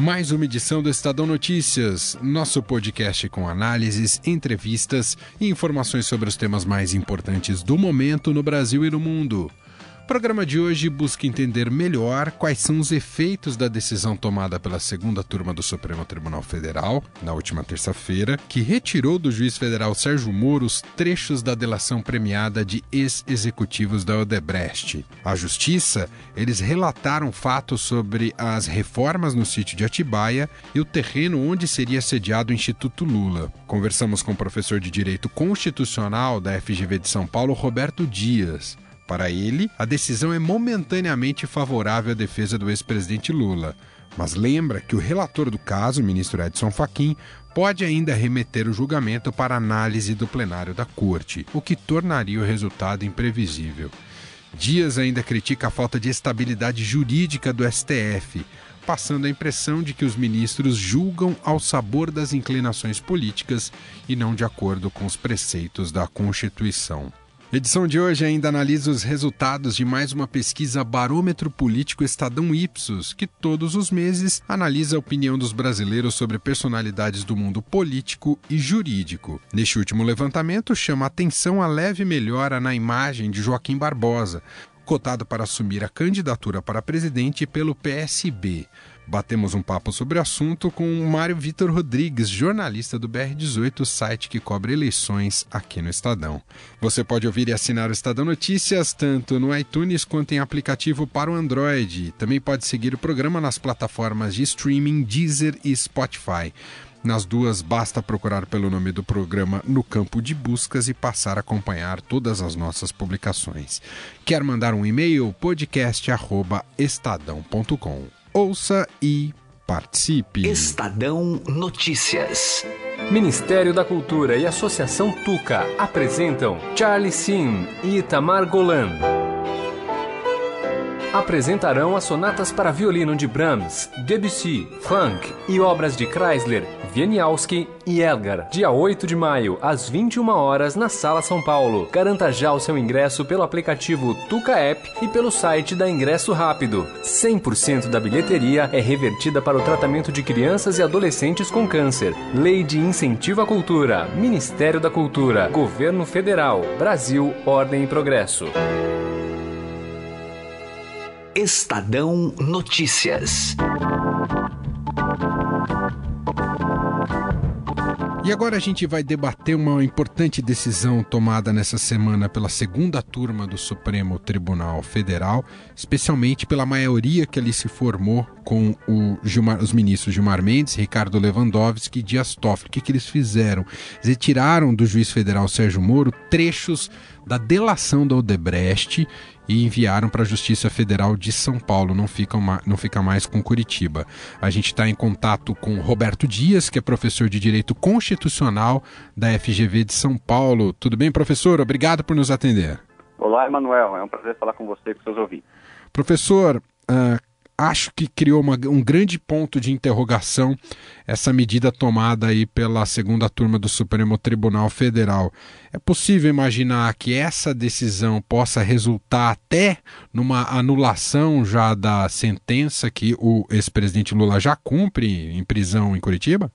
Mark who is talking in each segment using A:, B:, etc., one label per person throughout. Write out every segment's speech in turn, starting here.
A: mais uma edição do Estadão Notícias, nosso podcast com análises, entrevistas e informações sobre os temas mais importantes do momento no Brasil e no mundo programa de hoje busca entender melhor quais são os efeitos da decisão tomada pela segunda turma do Supremo Tribunal Federal, na última terça-feira, que retirou do juiz federal Sérgio Moro os trechos da delação premiada de ex-executivos da Odebrecht. A Justiça, eles relataram fatos sobre as reformas no sítio de Atibaia e o terreno onde seria sediado o Instituto Lula. Conversamos com o professor de Direito Constitucional da FGV de São Paulo, Roberto Dias. Para ele, a decisão é momentaneamente favorável à defesa do ex-presidente Lula, mas lembra que o relator do caso, o ministro Edson Fachin, pode ainda remeter o julgamento para análise do plenário da Corte, o que tornaria o resultado imprevisível. Dias ainda critica a falta de estabilidade jurídica do STF, passando a impressão de que os ministros julgam ao sabor das inclinações políticas e não de acordo com os preceitos da Constituição. Edição de hoje ainda analisa os resultados de mais uma pesquisa Barômetro Político Estadão Ipsos, que todos os meses analisa a opinião dos brasileiros sobre personalidades do mundo político e jurídico. Neste último levantamento, chama atenção a leve melhora na imagem de Joaquim Barbosa, cotado para assumir a candidatura para presidente pelo PSB. Batemos um papo sobre o assunto com o Mário Vitor Rodrigues, jornalista do BR18, site que cobre eleições aqui no Estadão. Você pode ouvir e assinar o Estadão Notícias tanto no iTunes quanto em aplicativo para o Android. Também pode seguir o programa nas plataformas de streaming Deezer e Spotify. Nas duas, basta procurar pelo nome do programa no campo de buscas e passar a acompanhar todas as nossas publicações. Quer mandar um e-mail? podcast.estadão.com. Ouça e participe.
B: Estadão Notícias.
C: Ministério da Cultura e Associação Tuca apresentam Charlie Sim e Itamar Golan apresentarão as sonatas para violino de Brahms, Debussy, Funk e obras de Chrysler, Wieniawski e Elgar. Dia 8 de maio, às 21 horas, na Sala São Paulo. Garanta já o seu ingresso pelo aplicativo Tuca App e pelo site da Ingresso Rápido. 100% da bilheteria é revertida para o tratamento de crianças e adolescentes com câncer. Lei de Incentivo à Cultura, Ministério da Cultura, Governo Federal, Brasil, Ordem e Progresso.
B: Estadão Notícias.
A: E agora a gente vai debater uma importante decisão tomada nessa semana pela segunda turma do Supremo Tribunal Federal, especialmente pela maioria que ali se formou com Gilmar, os ministros Gilmar Mendes, Ricardo Lewandowski e Dias Toffoli. O que, que eles fizeram? Eles retiraram do juiz federal Sérgio Moro trechos da delação da Odebrecht e enviaram para a Justiça Federal de São Paulo, não, ficam não fica mais com Curitiba. A gente está em contato com Roberto Dias, que é professor de Direito Constitucional da FGV de São Paulo. Tudo bem, professor? Obrigado por nos atender.
D: Olá, Emanuel. É um prazer falar com você e com seus ouvintes.
A: Professor, uh, acho que criou uma, um grande ponto de interrogação essa medida tomada aí pela segunda turma do Supremo Tribunal Federal. É possível imaginar que essa decisão possa resultar até numa anulação já da sentença que o ex-presidente Lula já cumpre em prisão em Curitiba?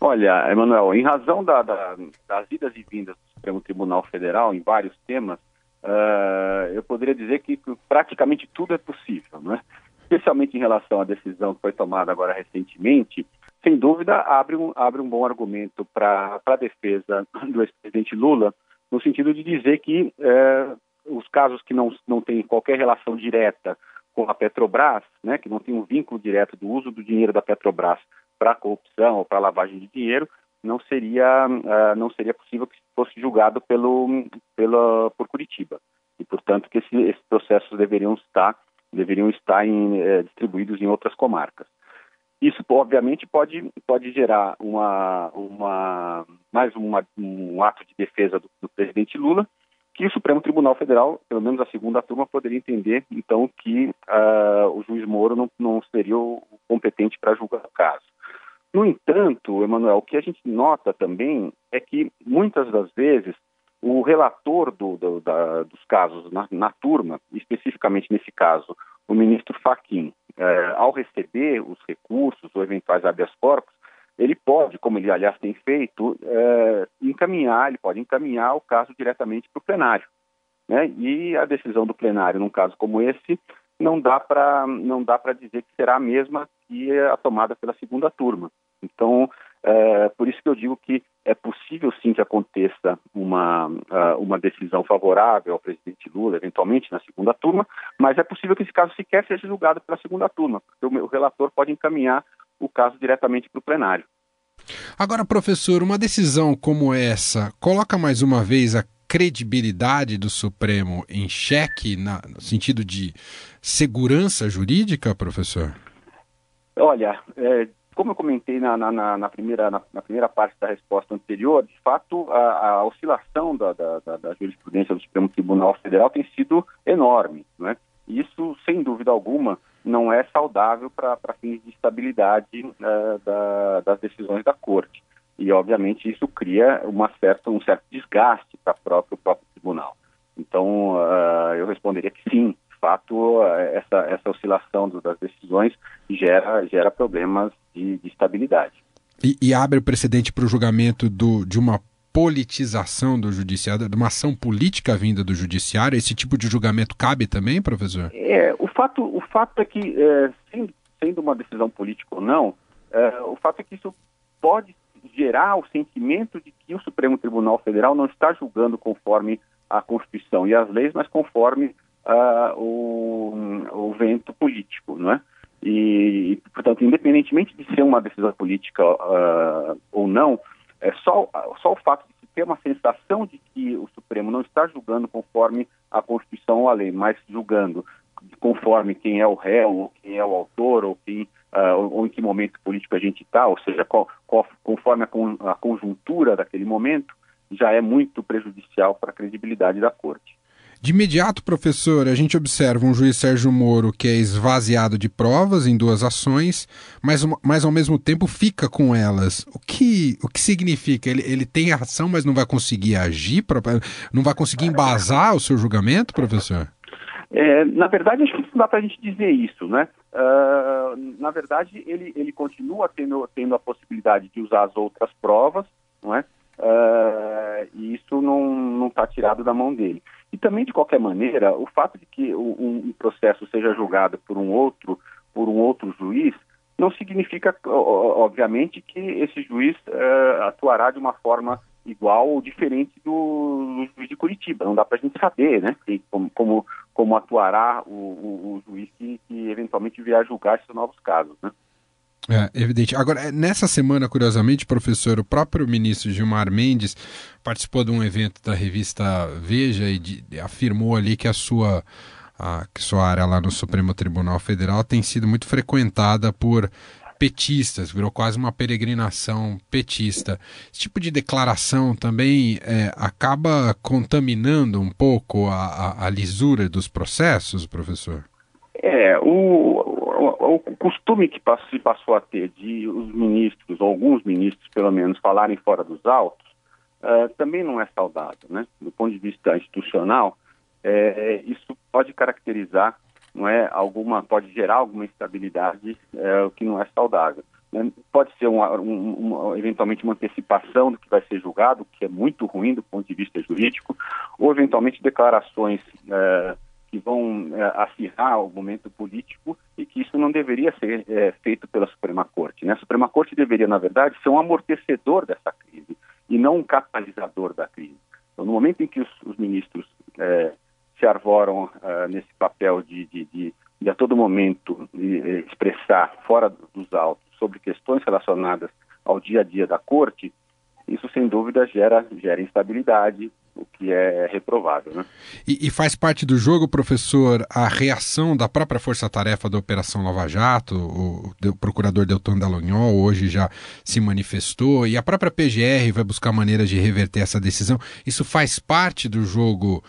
D: Olha, Emanuel, em razão da, da, das idas e vindas do Supremo Tribunal Federal em vários temas, uh, eu poderia dizer que praticamente tudo é possível, não é? Especialmente em relação à decisão que foi tomada agora recentemente, sem dúvida abre um, abre um bom argumento para a defesa do ex-presidente Lula, no sentido de dizer que é, os casos que não, não têm qualquer relação direta com a Petrobras, né, que não tem um vínculo direto do uso do dinheiro da Petrobras para corrupção ou para lavagem de dinheiro, não seria, uh, não seria possível que fosse julgado pelo, pela, por Curitiba. E, portanto, que esse, esses processos deveriam estar deveriam estar em, é, distribuídos em outras comarcas. Isso, obviamente, pode, pode gerar uma, uma, mais uma, um ato de defesa do, do presidente Lula, que o Supremo Tribunal Federal, pelo menos a segunda turma, poderia entender, então, que uh, o juiz Moro não, não seria o competente para julgar o caso. No entanto, Emanuel, o que a gente nota também é que muitas das vezes o relator do, do, da, dos casos na, na, turma, especificamente nesse caso, o ministro Faquim, eh, ao receber os recursos ou eventuais habeas corpus, ele pode, como ele aliás tem feito, eh, encaminhar, ele pode encaminhar o caso diretamente para o plenário. Né? E a decisão do plenário, num caso como esse, não dá para não dá para dizer que será a mesma que a tomada pela segunda turma. Então, é, por isso que eu digo que é possível sim que aconteça uma, uh, uma decisão favorável ao presidente Lula, eventualmente na segunda turma, mas é possível que esse caso sequer seja julgado pela segunda turma, porque o, o relator pode encaminhar o caso diretamente para o plenário.
E: Agora, professor, uma decisão como essa coloca mais uma vez a credibilidade do Supremo em xeque, na, no sentido de segurança jurídica, professor?
D: Olha, é, como eu comentei na, na, na primeira, na, na, primeira parte da resposta anterior, de fato, a, a oscilação da, da, da, jurisprudência do Supremo Tribunal Federal tem sido enorme. Né? Isso, sem dúvida alguma, não é saudável para fins de estabilidade uh, da, das decisões da Corte. E, obviamente, isso cria uma certa, um certo desgaste para o próprio, próprio tribunal. Então, uh, eu responderia que sim, fato, essa, essa oscilação das decisões gera, gera problemas de, de estabilidade.
E: E, e, abre o precedente para o julgamento do, de uma politização do judiciário, de uma ação política vinda do judiciário? Esse tipo de julgamento cabe também, professor?
D: É, o fato, o fato é que, é, sendo, sendo uma decisão política ou não, é, o fato é que isso pode gerar o sentimento de que o Supremo Tribunal Federal não está julgando conforme a Constituição e as leis, mas conforme uh, o, o vento político, não é? E, portanto, independentemente de ser uma decisão política uh, ou não, é só, só o fato de ter uma sensação de que o Supremo não está julgando conforme a Constituição ou a lei, mas julgando conforme quem é o réu, ou quem é o autor, ou, quem, uh, ou em que momento político a gente está, ou seja, qual, qual, conforme a, con, a conjuntura daquele momento, já é muito prejudicial para a credibilidade da Corte.
E: De imediato, professor, a gente observa um juiz Sérgio Moro que é esvaziado de provas em duas ações, mas, mas ao mesmo tempo fica com elas. O que, o que significa? Ele, ele tem ação, mas não vai conseguir agir? Não vai conseguir embasar o seu julgamento, professor?
D: É, na verdade, acho que não dá para a gente dizer isso, né? Uh, na verdade, ele, ele continua tendo, tendo a possibilidade de usar as outras provas, não é? Uh, e isso não está tirado da mão dele. E também, de qualquer maneira, o fato de que um, processo seja julgado por um outro, por um outro juiz, não significa, obviamente, que esse juiz uh, atuará de uma forma igual ou diferente do, do juiz de Curitiba. Não dá para a gente saber, né? Como, como, como atuará o, o, o juiz que, que, eventualmente vier a julgar esses novos casos, né?
E: É, evidente. Agora, nessa semana, curiosamente, professor, o próprio ministro Gilmar Mendes participou de um evento da revista Veja e de, afirmou ali que a sua, a, que sua área lá no Supremo Tribunal Federal tem sido muito frequentada por petistas, virou quase uma peregrinação petista. Esse tipo de declaração também é, acaba contaminando um pouco a, a, a lisura dos processos, professor?
D: É, o, o, costume que se passou a ter de os ministros, alguns ministros pelo menos, falarem fora dos autos, uh, também não é saudável, né? Do ponto de vista institucional, é, isso pode caracterizar, não é, alguma, pode gerar alguma instabilidade, é, o que não é saudável. Né? Pode ser uma, um, eventualmente uma antecipação do que vai ser julgado, que é muito ruim do ponto de vista jurídico, ou eventualmente declarações é, que vão é, acirrar o momento político e que isso não deveria ser é, feito pela Suprema Corte. Né? A Suprema Corte deveria, na verdade, ser um amortecedor dessa crise e não um catalisador da crise. Então, no momento em que os, os ministros é, se arvoram é, nesse papel de, de, de, de, a todo momento expressar fora dos autos sobre questões relacionadas ao dia a dia da Corte, isso sem dúvida gera, gera instabilidade, que é reprovável. Né?
E: E, e, faz parte do jogo, professor, a reação da própria força-tarefa da Operação Lava Jato, o, o procurador Deltan Dallagnol hoje já se manifestou, e a própria PGR vai buscar maneiras de reverter essa decisão. Isso faz parte do jogo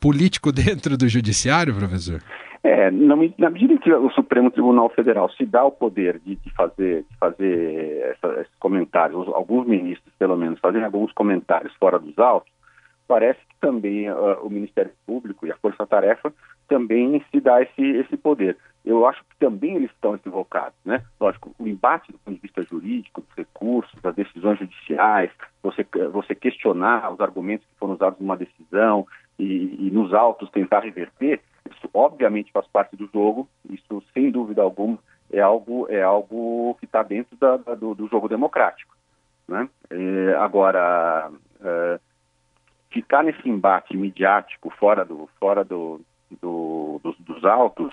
E: político dentro do judiciário, professor?
D: É, na, na, medida que o Supremo Tribunal Federal se dá o poder de, de fazer, de fazer essa, esses comentários, alguns ministros, pelo menos, fazem alguns comentários fora dos autos, parece que também uh, o Ministério Público e a Força Tarefa também se dá esse, esse poder. Eu acho que também eles estão equivocados, né? Lógico, o embate do ponto de vista jurídico, dos recursos, das decisões judiciais, você, você questionar os argumentos que foram usados numa decisão e, e nos autos tentar reverter, isso obviamente faz parte do jogo, isso sem dúvida alguma é algo, é algo que está dentro da, da, do, do, jogo democrático. Né? É, agora, é, ficar nesse embate midiático fora, do, fora do, do dos, dos, autos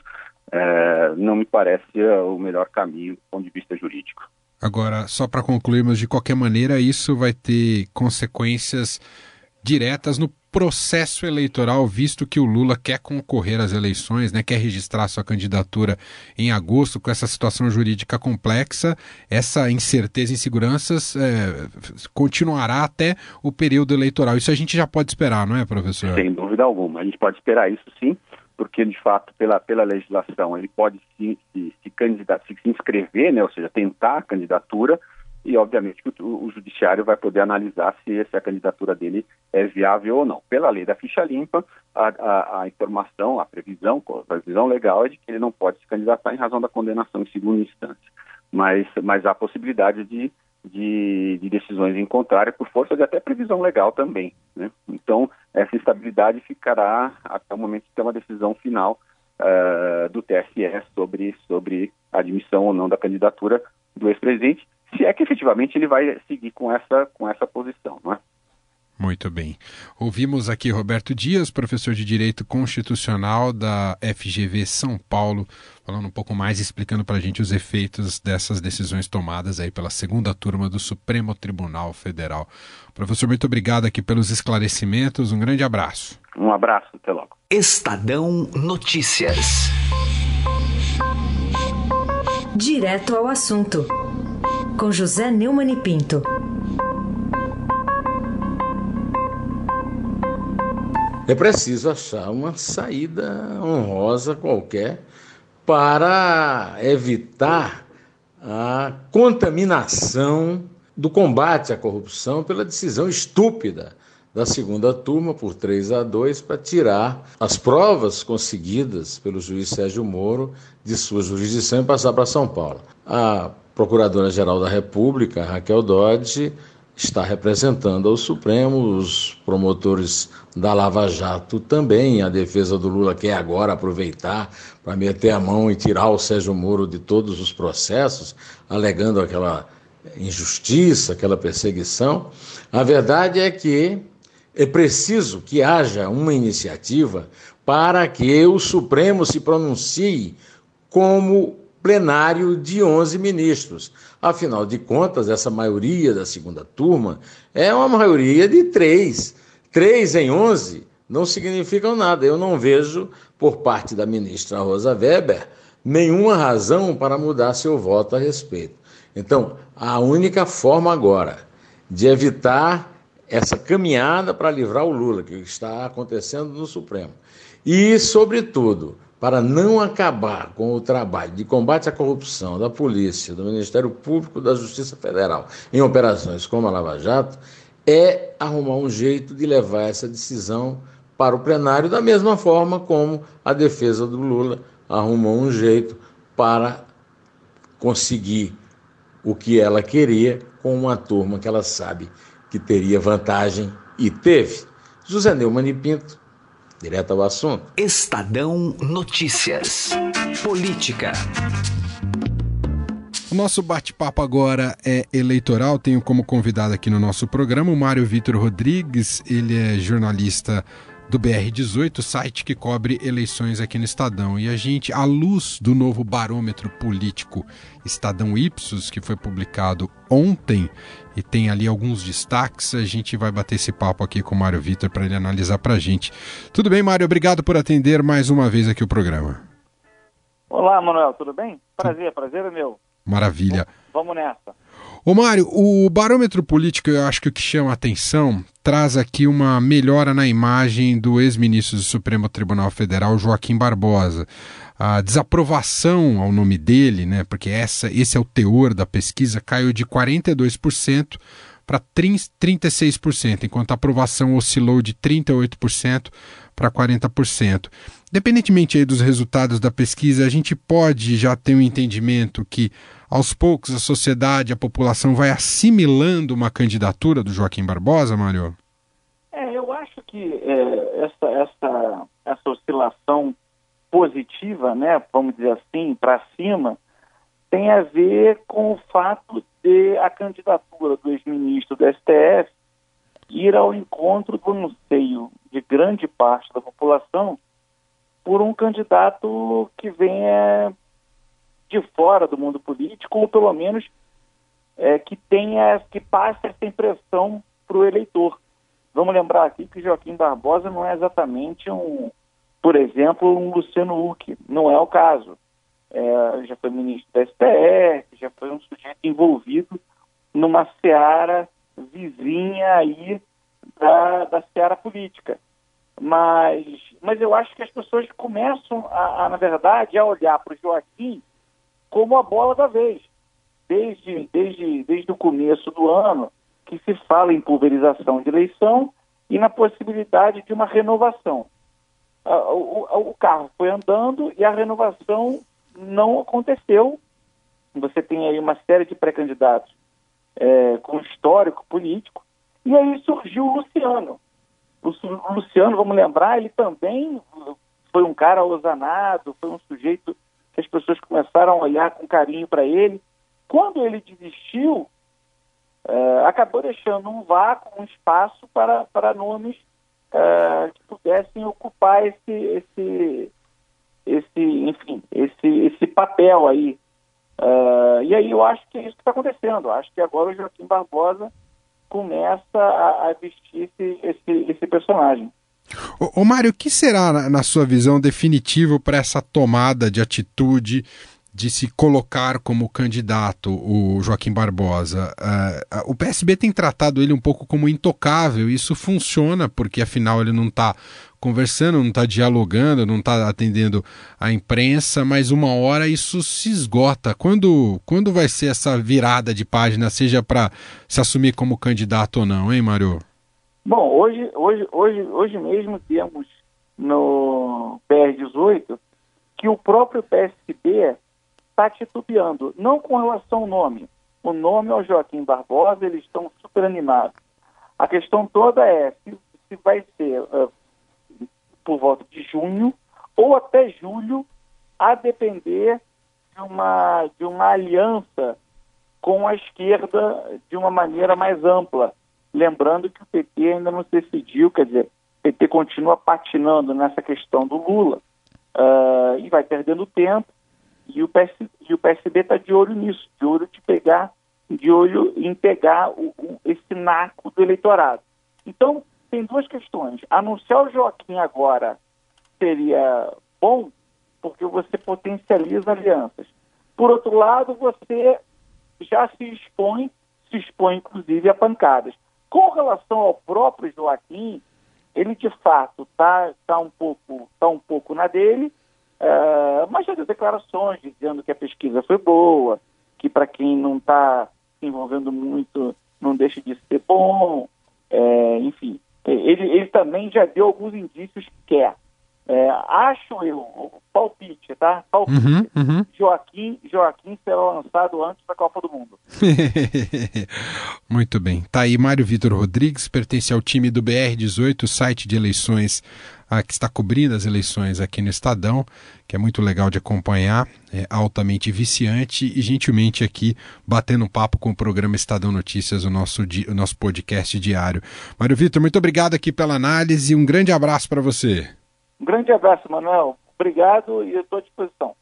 D: é, não me parece o melhor caminho do ponto de vista jurídico.
E: Agora, só para concluirmos, de qualquer maneira, isso vai ter consequências diretas no processo eleitoral, visto que o Lula quer concorrer às eleições, né, quer registrar sua candidatura em agosto, com essa situação jurídica complexa, essa incerteza e inseguranças é, continuará até o período eleitoral. Isso a gente já pode esperar, não é, professor?
D: Sem dúvida alguma. A gente pode esperar isso sim, porque de fato, pela, pela legislação, ele pode se, se, se, se inscrever, né, ou seja, tentar a candidatura e, obviamente, o, o, judiciário vai poder analisar se, se, a candidatura dele é viável ou não. Pela lei da ficha limpa, a, a, a, informação, a previsão, a previsão legal é de que ele não pode se candidatar em razão da condenação em segunda instância. Mas, mas há possibilidade de, de, de decisões em contrário por força de até previsão legal também. Né? Então, essa estabilidade ficará até o momento de ter uma decisão final uh, do TSE sobre, sobre a admissão ou não da candidatura do ex-presidente se é que efetivamente ele vai seguir com essa, com essa posição, não é?
E: Muito bem. Ouvimos aqui Roberto Dias, professor de Direito Constitucional da FGV São Paulo, falando um pouco mais, explicando para a gente os efeitos dessas decisões tomadas aí pela segunda turma do Supremo Tribunal Federal. Professor, muito obrigado aqui pelos esclarecimentos. Um grande abraço.
D: Um abraço, até logo.
F: Estadão Notícias.
G: Direto ao assunto com José Neumann e Pinto.
H: É preciso achar uma saída honrosa qualquer para evitar a contaminação do combate à corrupção pela decisão estúpida da segunda turma por 3 a 2 para tirar as provas conseguidas pelo juiz Sérgio Moro de sua jurisdição e passar para São Paulo. A Procuradora-Geral da República, Raquel Dodge, está representando ao Supremo, os promotores da Lava Jato também, a defesa do Lula quer agora aproveitar para meter a mão e tirar o Sérgio Moro de todos os processos, alegando aquela injustiça, aquela perseguição. A verdade é que é preciso que haja uma iniciativa para que o Supremo se pronuncie como plenário de 11 ministros. Afinal de contas, essa maioria da segunda turma é uma maioria de três. Três em 11 não significam nada. Eu não vejo, por parte da ministra Rosa Weber, nenhuma razão para mudar seu voto a respeito. Então, a única forma agora de evitar essa caminhada para livrar o Lula, que está acontecendo no Supremo, e, sobretudo, para não acabar com o trabalho de combate à corrupção da polícia, do Ministério Público, da Justiça Federal em operações como a Lava Jato, é arrumar um jeito de levar essa decisão para o plenário, da mesma forma como a defesa do Lula arrumou um jeito para conseguir o que ela queria com uma turma que ela sabe que teria vantagem e teve. José Neumann e Pinto, Direto ao assunto.
F: Estadão Notícias. Política.
E: O nosso bate-papo agora é eleitoral. Tenho como convidado aqui no nosso programa o Mário Vitor Rodrigues. Ele é jornalista do BR18, site que cobre eleições aqui no Estadão. E a gente, à luz do novo barômetro político Estadão Ipsos, que foi publicado ontem e tem ali alguns destaques, a gente vai bater esse papo aqui com o Mário Vitor para ele analisar para a gente. Tudo bem, Mário? Obrigado por atender mais uma vez aqui o programa.
I: Olá, Manuel, tudo bem? Prazer, prazer é meu.
E: Maravilha.
I: Vamos nessa.
E: Ô Mário, o barômetro político, eu acho que o que chama a atenção traz aqui uma melhora na imagem do ex-ministro do Supremo Tribunal Federal, Joaquim Barbosa. A desaprovação ao nome dele, né, porque essa, esse é o teor da pesquisa, caiu de 42% para 36%, enquanto a aprovação oscilou de 38% para 40%. Independentemente dos resultados da pesquisa, a gente pode já ter um entendimento que aos poucos a sociedade, a população vai assimilando uma candidatura do Joaquim Barbosa, Mário?
I: É, eu acho que é, essa, essa, essa oscilação positiva, né, vamos dizer assim, para cima, tem a ver com o fato de a candidatura do ex-ministro do STF ir ao encontro do anseio de grande parte da população por um candidato que venha de fora do mundo político, ou pelo menos é, que tenha, que passe essa impressão para o eleitor. Vamos lembrar aqui que Joaquim Barbosa não é exatamente um, por exemplo, um Luciano Huck, não é o caso. É, já foi ministro da STF, já foi um sujeito envolvido numa seara vizinha aí da, da seara política. Mas, mas eu acho que as pessoas começam, a, a na verdade, a olhar para o Joaquim como a bola da vez. Desde, desde, desde o começo do ano, que se fala em pulverização de eleição e na possibilidade de uma renovação. O, o, o carro foi andando e a renovação não aconteceu. Você tem aí uma série de pré-candidatos é, com histórico político, e aí surgiu o Luciano. O Luciano, vamos lembrar, ele também foi um cara osanado, foi um sujeito que as pessoas começaram a olhar com carinho para ele. Quando ele desistiu, é, acabou deixando um vácuo, um espaço para, para nomes é, que pudessem ocupar esse, esse, esse, enfim, esse, esse papel aí. É, e aí eu acho que é isso que está acontecendo. Eu acho que agora o Joaquim Barbosa começa a, a vestir esse, esse, esse personagem.
E: Ô Mário, o que será, na sua visão, definitivo para essa tomada de atitude de se colocar como candidato o Joaquim Barbosa? Uh, o PSB tem tratado ele um pouco como intocável, isso funciona porque afinal ele não está conversando, não está dialogando, não está atendendo a imprensa, mas uma hora isso se esgota. Quando, quando vai ser essa virada de página, seja para se assumir como candidato ou não, hein, Mário?
I: Bom, hoje, hoje, hoje, hoje mesmo temos no PR18 que o próprio PSB está titubeando, não com relação ao nome. O nome é o Joaquim Barbosa, eles estão super animados. A questão toda é se, se vai ser uh, por volta de junho ou até julho, a depender de uma, de uma aliança com a esquerda de uma maneira mais ampla. Lembrando que o PT ainda não se decidiu, quer dizer, o PT continua patinando nessa questão do Lula uh, e vai perdendo tempo. E o, PS, e o PSB está de olho nisso, de olho de pegar, de olho em pegar o, o, esse naco do eleitorado. Então, tem duas questões. Anunciar o Joaquim agora seria bom, porque você potencializa alianças. Por outro lado, você já se expõe, se expõe inclusive a pancadas. Com relação ao próprio Joaquim, ele de fato está tá um, pouco, tá um pouco na dele, uh, mas já deu declarações dizendo que a pesquisa foi boa, que para quem não está se envolvendo muito não deixa de ser bom, é, enfim. Ele, ele também já deu alguns indícios que quer. É, acho eu, palpite, tá? Palpite. Uhum, uhum. Joaquim, Joaquim será lançado antes da Copa do Mundo.
E: Muito bem. Tá aí Mário Vitor Rodrigues, pertence ao time do BR18, site de eleições ah, que está cobrindo as eleições aqui no Estadão, que é muito legal de acompanhar, é altamente viciante e gentilmente aqui batendo um papo com o programa Estadão Notícias, o nosso, o nosso podcast diário. Mário Vitor, muito obrigado aqui pela análise e um grande abraço para você.
I: Um grande abraço, Manuel. Obrigado e estou à disposição.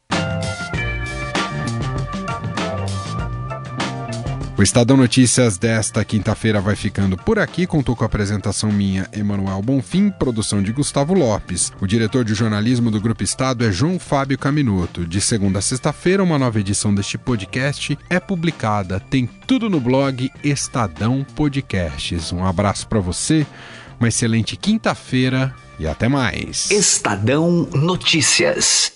E: O Estadão Notícias desta quinta-feira vai ficando por aqui. Contou com a apresentação minha, Emanuel Bonfim, produção de Gustavo Lopes. O diretor de jornalismo do Grupo Estado é João Fábio Caminuto. De segunda a sexta-feira, uma nova edição deste podcast é publicada. Tem tudo no blog Estadão Podcasts. Um abraço para você, uma excelente quinta-feira e até mais.
F: Estadão Notícias.